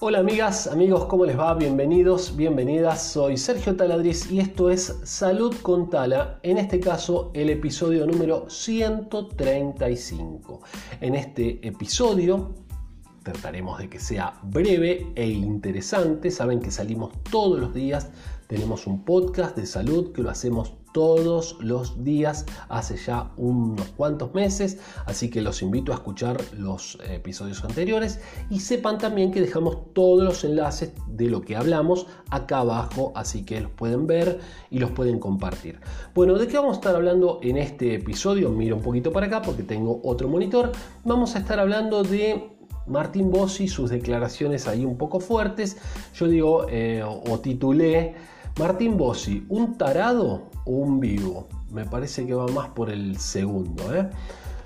Hola amigas, amigos, ¿cómo les va? Bienvenidos, bienvenidas. Soy Sergio Taladriz y esto es Salud con Tala, en este caso el episodio número 135. En este episodio trataremos de que sea breve e interesante. Saben que salimos todos los días, tenemos un podcast de salud que lo hacemos todos los días hace ya unos cuantos meses, así que los invito a escuchar los episodios anteriores y sepan también que dejamos todos los enlaces de lo que hablamos acá abajo, así que los pueden ver y los pueden compartir. Bueno, ¿de qué vamos a estar hablando en este episodio? Miro un poquito para acá porque tengo otro monitor. Vamos a estar hablando de Martín Bossi, sus declaraciones ahí un poco fuertes. Yo digo, eh, o titulé Martín Bossi, ¿un tarado o un vivo? Me parece que va más por el segundo. ¿eh?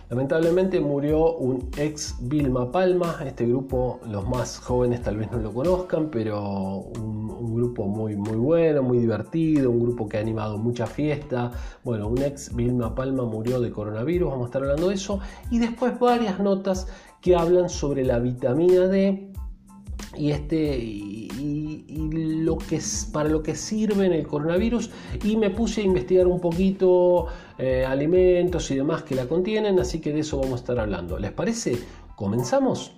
Lamentablemente murió un ex Vilma Palma, este grupo los más jóvenes tal vez no lo conozcan, pero un, grupo muy, muy bueno, muy divertido, un grupo que ha animado mucha fiesta. Bueno, un ex Vilma Palma murió de coronavirus, vamos a estar hablando de eso, y después varias notas que hablan sobre la vitamina D y, este, y, lo que para lo que sirve en el coronavirus y me puse a investigar un poquito eh, alimentos y demás que la contienen, así que de eso vamos a estar hablando. ¿Les parece? ¿Comenzamos?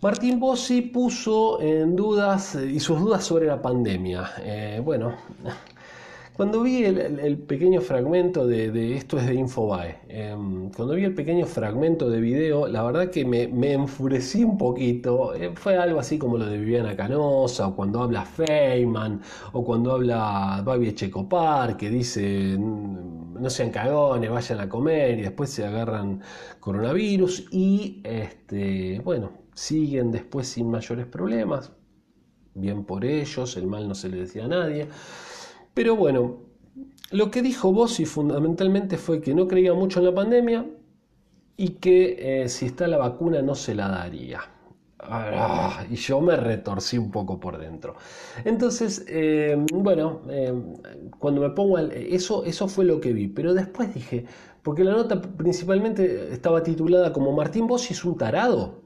Martín Bossi puso en dudas y sus dudas sobre la pandemia. Eh, bueno, cuando vi el, pequeño fragmento de, esto es de Infobae, em, cuando vi el pequeño fragmento de video, la verdad que me, enfurecí un poquito. Eh, fue algo así como lo de Viviana Canosa, o cuando habla Feynman, o cuando habla Babi Echecopar, que dice mm, no sean cagones, vayan a comer, y después se agarran coronavirus, y este, bueno, siguen después sin mayores problemas. Bien por ellos, el mal no se le decía a nadie. Pero bueno, lo que dijo Bossi fundamentalmente fue que no creía mucho en la pandemia y que eh, si está la vacuna no se la daría. Ah, y yo me retorcí un poco por dentro. Entonces, eh, bueno, eh, cuando me pongo al, eso, eso fue lo que vi. Pero después dije, porque la nota principalmente estaba titulada como Martín Bossi es un tarado.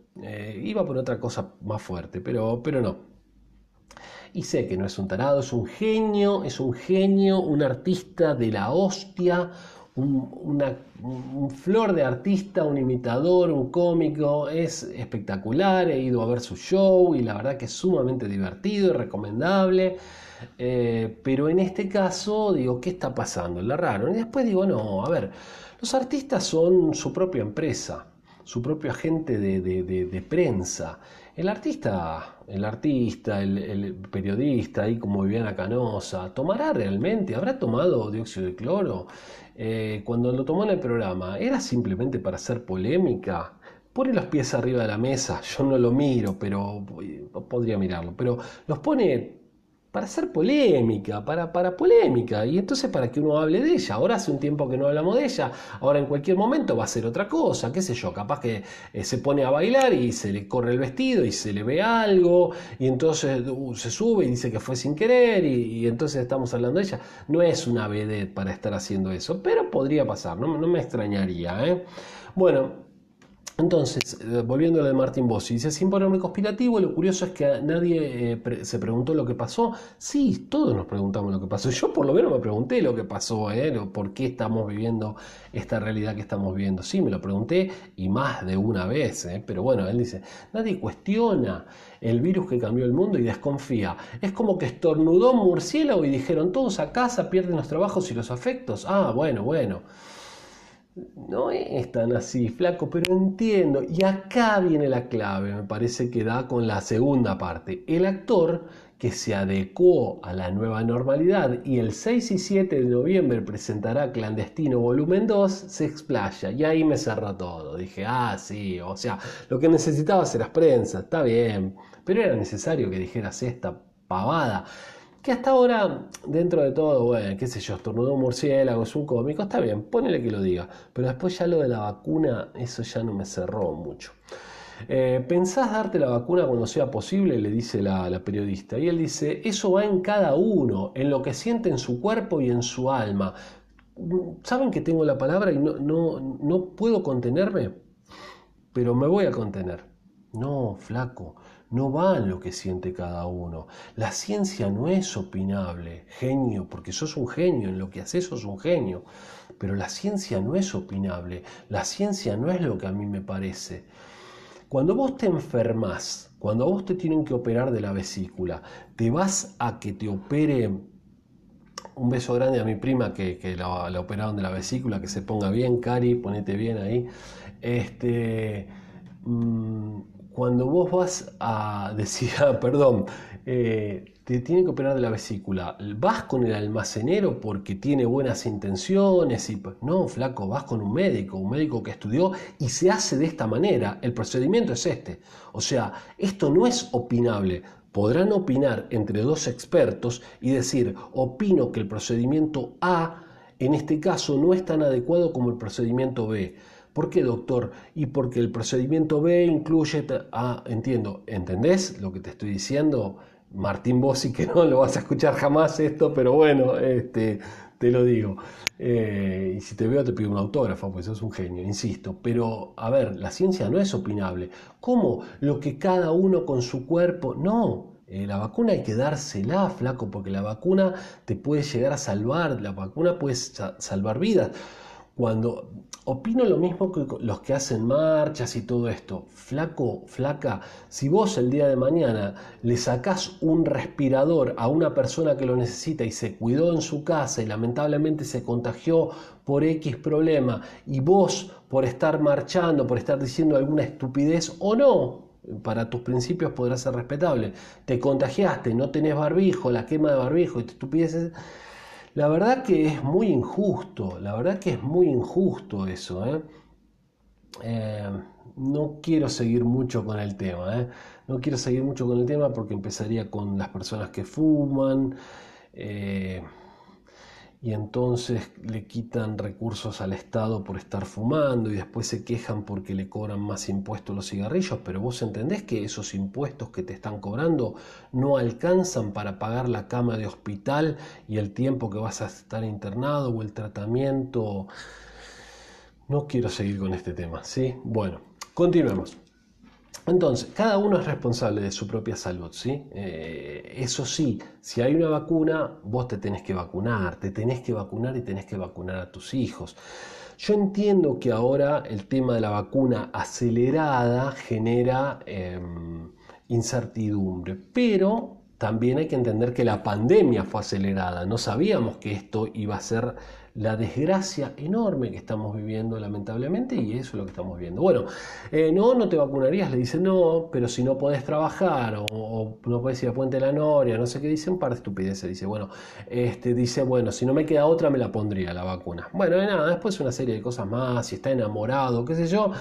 iba por otra cosa más fuerte, pero, pero no. Y sé que no es un tarado, es un genio, es un genio, un artista de la hostia, un, flor de artista, un imitador, un cómico, es espectacular, he ido a ver su show y la verdad que es sumamente divertido y recomendable. Eh, pero en este caso digo, ¿qué está pasando? La raro. Y después digo, no, a ver, los artistas son su propia empresa, su propio agente de prensa. El artista, el artista, el, periodista, ahí como Viviana Canosa, ¿tomará realmente? ¿Habrá tomado dióxido de cloro? Eh, cuando lo tomó en el programa, ¿era simplemente para hacer polémica? Pone los pies arriba de la mesa, yo no lo miro, pero podría mirarlo, pero los pone para hacer polémica, para, para polémica, y entonces para que uno hable de ella. Ahora hace un tiempo que no hablamos de ella, ahora en cualquier momento va a ser otra cosa, qué sé yo, capaz que eh, se pone a bailar y se le corre el vestido y se le ve algo, y entonces uh, se sube y dice que fue sin querer, y, entonces estamos hablando de ella. No es una vedette para estar haciendo eso, pero podría pasar, no, no me extrañaría. ¿eh? Bueno, entonces, eh, volviendo a lo de Martin Bossi, dice símbolo conspirativo, lo curioso es que nadie eh, se preguntó lo que pasó. Sí, todos nos preguntamos lo que pasó. Yo por lo menos me pregunté lo que pasó, ¿eh? por qué estamos viviendo esta realidad que estamos viviendo. Sí, me lo pregunté y más de una vez, ¿eh? pero bueno, él dice, nadie cuestiona el virus que cambió el mundo y desconfía. Es como que estornudó murciélago y dijeron, todos a casa pierden los trabajos y los afectos. Ah, bueno, bueno. No es tan así, flaco, pero entiendo. Y acá viene la clave, me parece que da con la segunda parte. El actor que se adecuó a la nueva normalidad y el 6 y 7 de noviembre presentará Clandestino Volumen 2, se explaya. Y ahí me cerró todo. Dije, ah, sí, o sea, lo que necesitaba era prensa, está bien, pero era necesario que dijeras esta pavada que hasta ahora, dentro de todo, bueno, qué sé yo, estornudó un murciélago, es un cómico, está bien, ponele que lo diga. Pero después ya lo de la vacuna, eso ya no me cerró mucho. Eh, ¿Pensás darte la vacuna cuando sea posible? Le dice la, la, periodista. Y él dice, eso va en cada uno, en lo que siente en su cuerpo y en su alma. saben que tengo la palabra y no, no, no puedo contenerme, pero me voy a contener. No, flaco, no va en lo que siente cada uno. La ciencia no es opinable, genio, porque sos un genio, en lo que haces sos un genio. Pero la ciencia no es opinable, la ciencia no es lo que a mí me parece. Cuando vos te enfermas, cuando vos te tienen que operar de la vesícula, te vas a que te opere un beso grande a mi prima que, la, operaron de la vesícula, que se ponga bien, Cari, ponete bien ahí. Este, mm, cuando vos vas a decir, perdón, eh, te tiene que operar de la vesícula, vas con el almacenero porque tiene buenas intenciones y no, flaco, vas con un médico, un médico que estudió y se hace de esta manera, el procedimiento es este. O sea, esto no es opinable. Podrán opinar entre dos expertos y decir, opino que el procedimiento A en este caso no es tan adecuado como el procedimiento B. ¿Por qué, doctor? Y porque el procedimiento B incluye... Ah, entiendo. ¿Entendés lo que te estoy diciendo? Martín Bossi, que no lo vas a escuchar jamás esto, pero bueno, este, te lo digo. Eh, y si te veo te pido un autógrafo, pues sos un genio, insisto. Pero, a ver, la ciencia no es opinable. ¿Cómo? Lo que cada uno con su cuerpo... No, eh, la vacuna hay que dársela, flaco, porque la vacuna te puede llegar a salvar, la vacuna puede salvar vidas. Cuando opino lo mismo que los que hacen marchas y todo esto, flaco, flaca, si vos el día de mañana le sacás un respirador a una persona que lo necesita y se cuidó en su casa y lamentablemente se contagió por X problema y vos por estar marchando, por estar diciendo alguna estupidez o no, para tus principios podrá ser respetable, te contagiaste, no tenés barbijo, la quema de barbijo y te estupideces la verdad que es muy injusto, la verdad que es muy injusto eso. ¿eh? Eh, no quiero seguir mucho con el tema, ¿eh? no quiero seguir mucho con el tema porque empezaría con las personas que fuman y entonces le quitan recursos al Estado por estar fumando y después se quejan porque le cobran más impuestos los cigarrillos, pero vos entendés que esos impuestos que te están cobrando no alcanzan para pagar la cama de hospital y el tiempo que vas a estar internado o el tratamiento. No quiero seguir con este tema, ¿sí? Bueno, continuemos. Entonces, cada uno es responsable de su propia salud, ¿sí? Eh, eso sí, si hay una vacuna, vos te tenés que vacunar, te tenés que vacunar y tenés que vacunar a tus hijos. Yo entiendo que ahora el tema de la vacuna acelerada genera em, incertidumbre, pero también hay que entender que la pandemia fue acelerada. No sabíamos que esto iba a ser la desgracia enorme que estamos viviendo lamentablemente y eso es lo que estamos viendo. Bueno, eh, no, no te vacunarías, le dicen no, pero si no podés trabajar o, no podés ir a Puente de la Noria, no sé qué dicen, par de estupideces. Dice, bueno, este, dice, bueno, si no me queda otra me la pondría la vacuna. Bueno, nada, después una serie de cosas más, si está enamorado, qué sé yo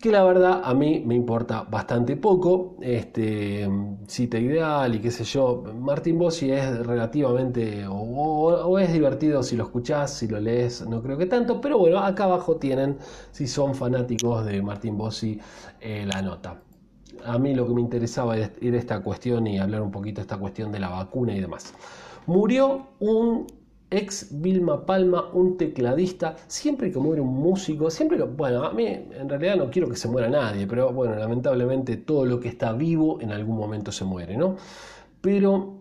que la verdad a mí me importa bastante poco. Este, cita ideal y qué sé yo. Martín Bossi es relativamente, o, es divertido si lo escuchás, si lo lees, no creo que tanto, pero bueno, acá abajo tienen, si son fanáticos de Martín Bossi, eh, la nota. A mí lo que me interesaba era esta cuestión y hablar un poquito de esta cuestión de la vacuna y demás. Murió un ex Vilma Palma, un tecladista, siempre que muere un músico, siempre que, bueno, a mí en realidad no quiero que se muera nadie, pero bueno, lamentablemente todo lo que está vivo en algún momento se muere, ¿no? Pero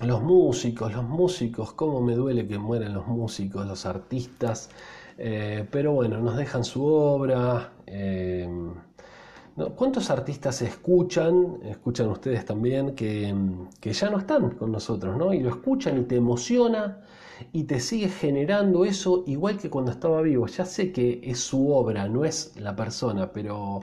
los músicos, los músicos, cómo me duele que mueran los músicos, los artistas, eh, pero bueno, nos dejan su obra. Eh, ¿Cuántos artistas escuchan, escuchan ustedes también, que, que, ya no están con nosotros, ¿no? Y lo escuchan y te emociona y te sigue generando eso igual que cuando estaba vivo. Ya sé que es su obra, no es la persona, pero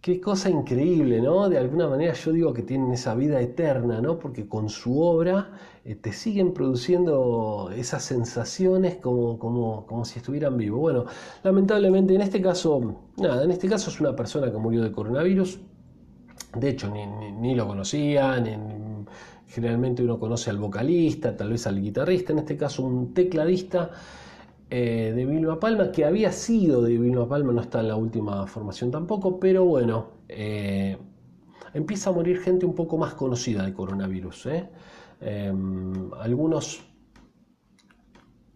qué cosa increíble, ¿no? De alguna manera yo digo que tienen esa vida eterna, ¿no? Porque con su obra eh, te siguen produciendo esas sensaciones como, como, como si estuvieran vivos. Bueno, lamentablemente en este caso, nada, en este caso es una persona que murió de coronavirus. De hecho, ni, ni, lo conocía, ni, Generalmente uno conoce al vocalista, tal vez al guitarrista, en este caso un tecladista eh, de Vilma Palma, que había sido de Vilma Palma, no está en la última formación tampoco, pero bueno, eh, empieza a morir gente un poco más conocida de coronavirus. ¿eh? Em, algunos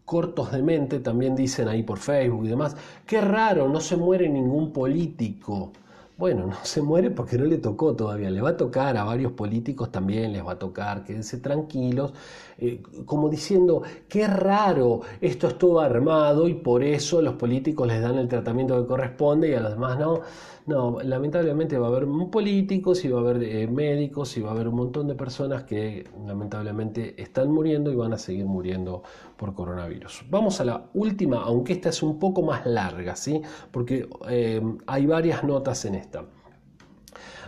cortos de mente también dicen ahí por Facebook y demás, qué raro, no se muere ningún político. Bueno, no se muere porque no le tocó todavía, le va a tocar a varios políticos también, les va a tocar, quédense tranquilos, eh, como diciendo, qué raro, esto es todo armado y por eso los políticos les dan el tratamiento que corresponde y a los demás no. No, lamentablemente va a haber políticos y va a haber eh, médicos y va a haber un montón de personas que lamentablemente están muriendo y van a seguir muriendo por coronavirus. Vamos a la última, aunque esta es un poco más larga, ¿sí? Porque eh, hay varias notas en esta.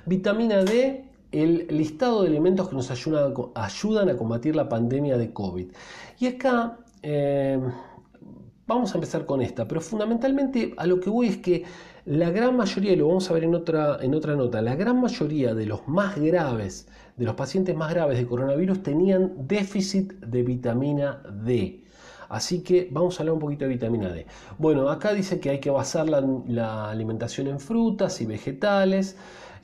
Vitamina D el listado de elementos que nos ayudan a combatir la pandemia de COVID. Y acá eh, vamos a empezar con esta, pero fundamentalmente a lo que voy es que la gran mayoría, y lo vamos a ver en otra, en otra nota, la gran mayoría de los más graves, de los pacientes más graves de coronavirus tenían déficit de vitamina D. Así que vamos a hablar un poquito de vitamina D. Bueno, acá dice que hay que basar la alimentación en frutas y vegetales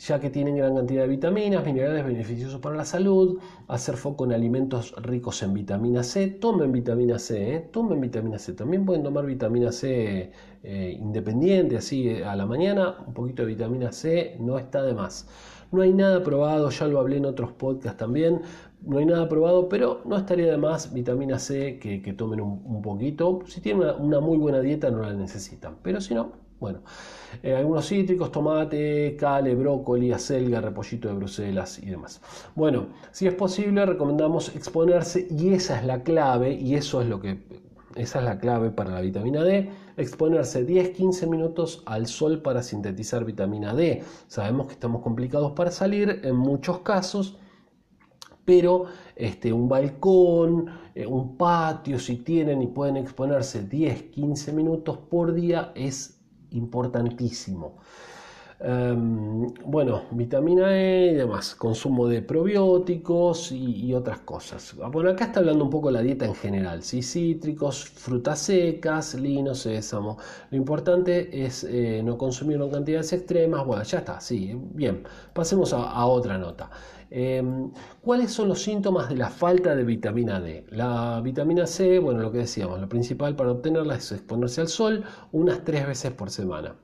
ya que tienen gran cantidad de vitaminas, minerales beneficiosos para la salud, hacer foco en alimentos ricos en vitamina C, tomen vitamina C, ¿eh? tomen vitamina C, también pueden tomar vitamina C eh, independiente, así eh, a la mañana, un poquito de vitamina C no está de más. No hay nada probado, ya lo hablé en otros podcasts también, no hay nada probado, pero no estaría de más vitamina C que, tomen un, poquito. Si tienen una muy buena dieta no la necesitan, pero si no, bueno, eh, algunos cítricos, tomate, cale, brócoli, acelga, repollito de Bruselas y demás. Bueno, si es posible, recomendamos exponerse y esa es la clave y eso es lo que esa es la clave para la vitamina D, exponerse 10-15 minutos al sol para sintetizar vitamina D. Sabemos que estamos complicados para salir en muchos casos, pero este, un balcón, eh, un patio, si tienen y pueden exponerse 10-15 minutos por día, es importantísimo. Em, bueno, vitamina E y demás, consumo de probióticos y, otras cosas. Ah, bueno, acá está hablando un poco de la dieta en general, ¿sí? cítricos, frutas secas, lino, sésamo. Lo importante es eh, no consumir en cantidades extremas. Bueno, ya está, sí, bien. Pasemos a, otra nota. Em, ¿Cuáles son los síntomas de la falta de vitamina D? La vitamina C, bueno, lo que decíamos, lo principal para obtenerla es exponerse al sol unas tres veces por semana.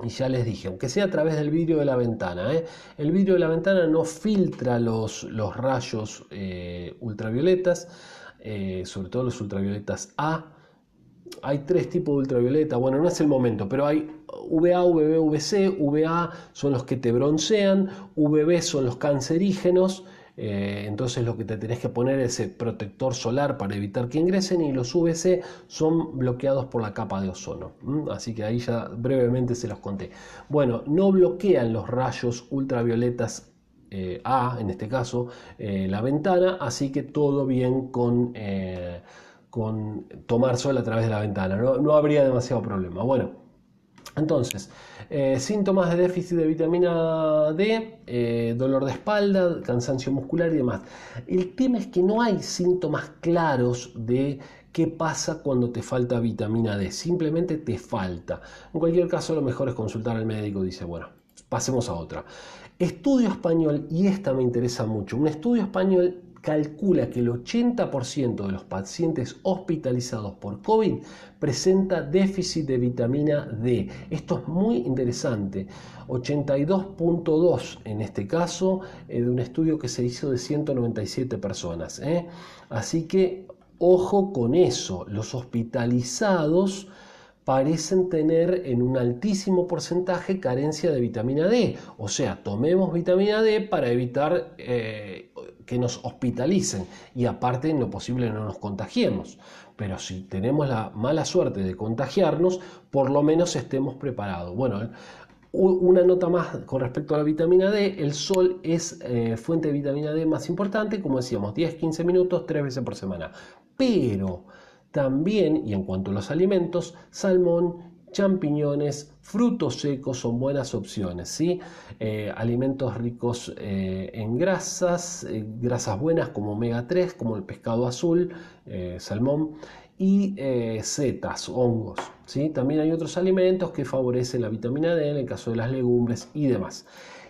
Y ya les dije, aunque sea a través del vidrio de la ventana, ¿eh? el vidrio de la ventana no filtra los, rayos eh, ultravioletas, eh, sobre todo los ultravioletas A. Hay tres tipos de ultravioleta, bueno, no es el momento, pero hay VA, VB, VC. VA son los que te broncean, VB son los cancerígenos eh, entonces lo que te tenés que poner es el protector solar para evitar que ingresen y los UVC son bloqueados por la capa de ozono. Así que ahí ya brevemente se los conté. Bueno, no bloquean los rayos ultravioletas eh, A, en este caso, eh, la ventana, así que todo bien con, con tomar sol a través de la ventana. No, habría demasiado problema. Bueno, entonces, eh, síntomas de déficit de vitamina D, eh, dolor de espalda, cansancio muscular y demás. El tema es que no hay síntomas claros de qué pasa cuando te falta vitamina D, simplemente te falta. En cualquier caso, lo mejor es consultar al médico, dice, bueno, pasemos a otra. Estudio español, y esta me interesa mucho, un estudio español calcula que el 80% de los pacientes hospitalizados por COVID presenta déficit de vitamina D. Esto es muy interesante. 82.2 en este caso eh, de un estudio que se hizo de 197 personas. ¿eh? Así que ojo con eso. Los hospitalizados parecen tener en un altísimo porcentaje carencia de vitamina D. O sea, tomemos vitamina D para evitar eh, que nos hospitalicen y aparte en lo posible no nos contagiemos. Pero si tenemos la mala suerte de contagiarnos, por lo menos estemos preparados. Bueno, una nota más con respecto a la vitamina D, el sol es eh, fuente de vitamina D más importante, como decíamos, 10-15 minutos, 3 veces por semana. Pero también, y en cuanto a los alimentos, salmón, champiñones, frutos secos son buenas opciones, ¿sí? Eh, alimentos ricos eh, en grasas, eh, grasas buenas como omega 3, como el pescado azul, salmón, y setas, hongos, ¿sí? También hay otros alimentos que favorecen la vitamina D en el caso de las legumbres y demás.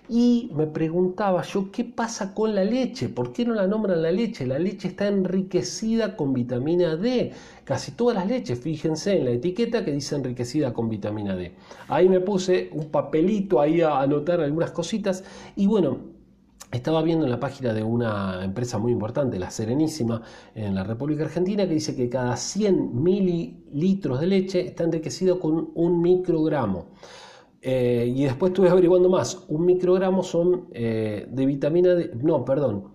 Y me preguntaba yo, ¿qué pasa con la leche? ¿Por qué no la nombran la leche? La leche está enriquecida con vitamina D. Casi todas las leches, fíjense en la etiqueta que dice enriquecida con vitamina D. Ahí me puse un papelito ahí a anotar algunas cositas. Y bueno, estaba viendo en la página de una empresa muy importante, la Serenísima, en la República Argentina, que dice que cada 100 mililitros de leche está enriquecido con un microgramo. Eh, y después estuve averiguando más. Un microgramo son eh, de vitamina D, no, perdón,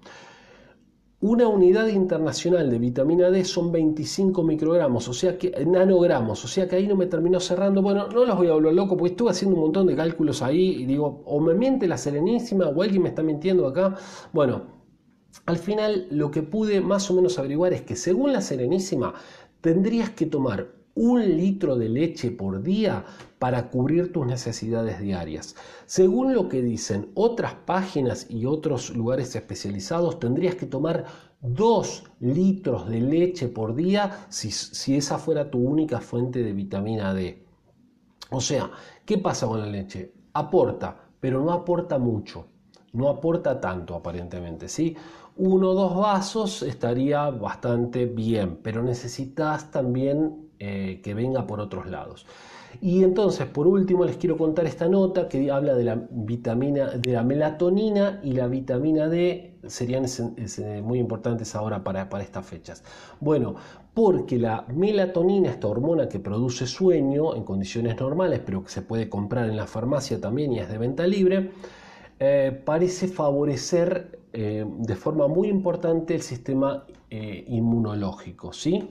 una unidad internacional de vitamina D son 25 microgramos, o sea que nanogramos, o sea que ahí no me terminó cerrando. Bueno, no los voy a hablar loco porque estuve haciendo un montón de cálculos ahí y digo, o me miente la Serenísima o alguien me está mintiendo acá. Bueno, al final lo que pude más o menos averiguar es que según la Serenísima tendrías que tomar un litro de leche por día para cubrir tus necesidades diarias. Según lo que dicen otras páginas y otros lugares especializados, tendrías que tomar 2 litros de leche por día si, si esa fuera tu única fuente de vitamina D. O sea, ¿qué pasa con la leche? Aporta, pero no aporta mucho. No aporta tanto aparentemente, ¿sí? Uno o dos vasos estaría bastante bien, pero necesitas también eh, que venga por otros lados. Y entonces, por último, les quiero contar esta nota que habla de la vitamina, de la melatonina y la vitamina D, serían muy importantes ahora para, para estas fechas. Bueno, porque la melatonina, esta hormona que produce sueño en condiciones normales, pero que se puede comprar en la farmacia también y es de venta libre, eh, parece favorecer eh, de forma muy importante el sistema inmunológico, ¿sí?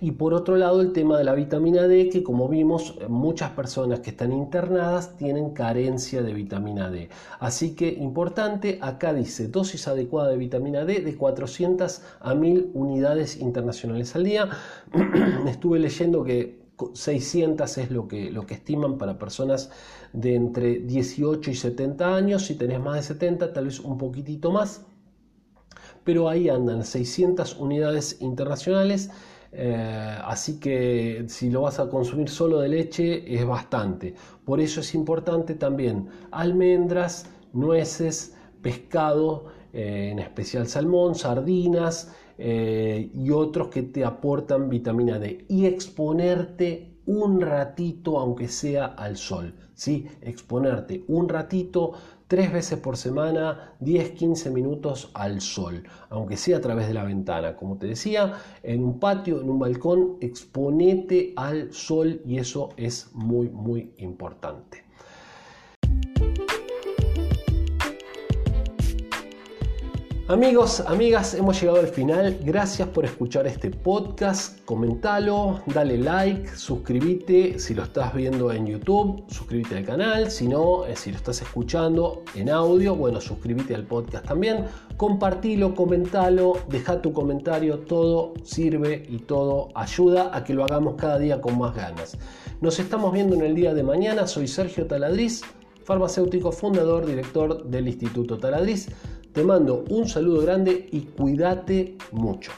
Y por otro lado, el tema de la vitamina D, que como vimos, muchas personas que están internadas tienen carencia de vitamina D. Así que importante, acá dice dosis adecuada de vitamina D de 400 a 1000 unidades internacionales al día. Estuve leyendo que 600 es lo que, lo que estiman para personas de entre 18 y 70 años. Si tenés más de 70, tal vez un poquitito más. Pero ahí andan 600 unidades internacionales eh, así que si lo vas a consumir solo de leche es bastante. Por eso es importante también almendras, nueces, pescado, eh, en especial salmón, sardinas eh, y otros que te aportan vitamina D. Y exponerte un ratito, aunque sea al sol. ¿sí? Exponerte un ratito tres veces por semana, 10-15 minutos al sol, aunque sea a través de la ventana. Como te decía, en un patio, en un balcón, exponete al sol y eso es muy, muy importante. Amigos, amigas, hemos llegado al final. Gracias por escuchar este podcast. Comentalo, dale like, suscríbete si lo estás viendo en YouTube, suscríbete al canal. Si no, eh, si lo estás escuchando en audio, bueno, suscríbete al podcast también. Compartilo, comentalo, deja tu comentario. Todo sirve y todo ayuda a que lo hagamos cada día con más ganas. Nos estamos viendo en el día de mañana. Soy Sergio Taladriz, farmacéutico, fundador, director del Instituto Taladriz. Te mando un saludo grande y cuídate mucho.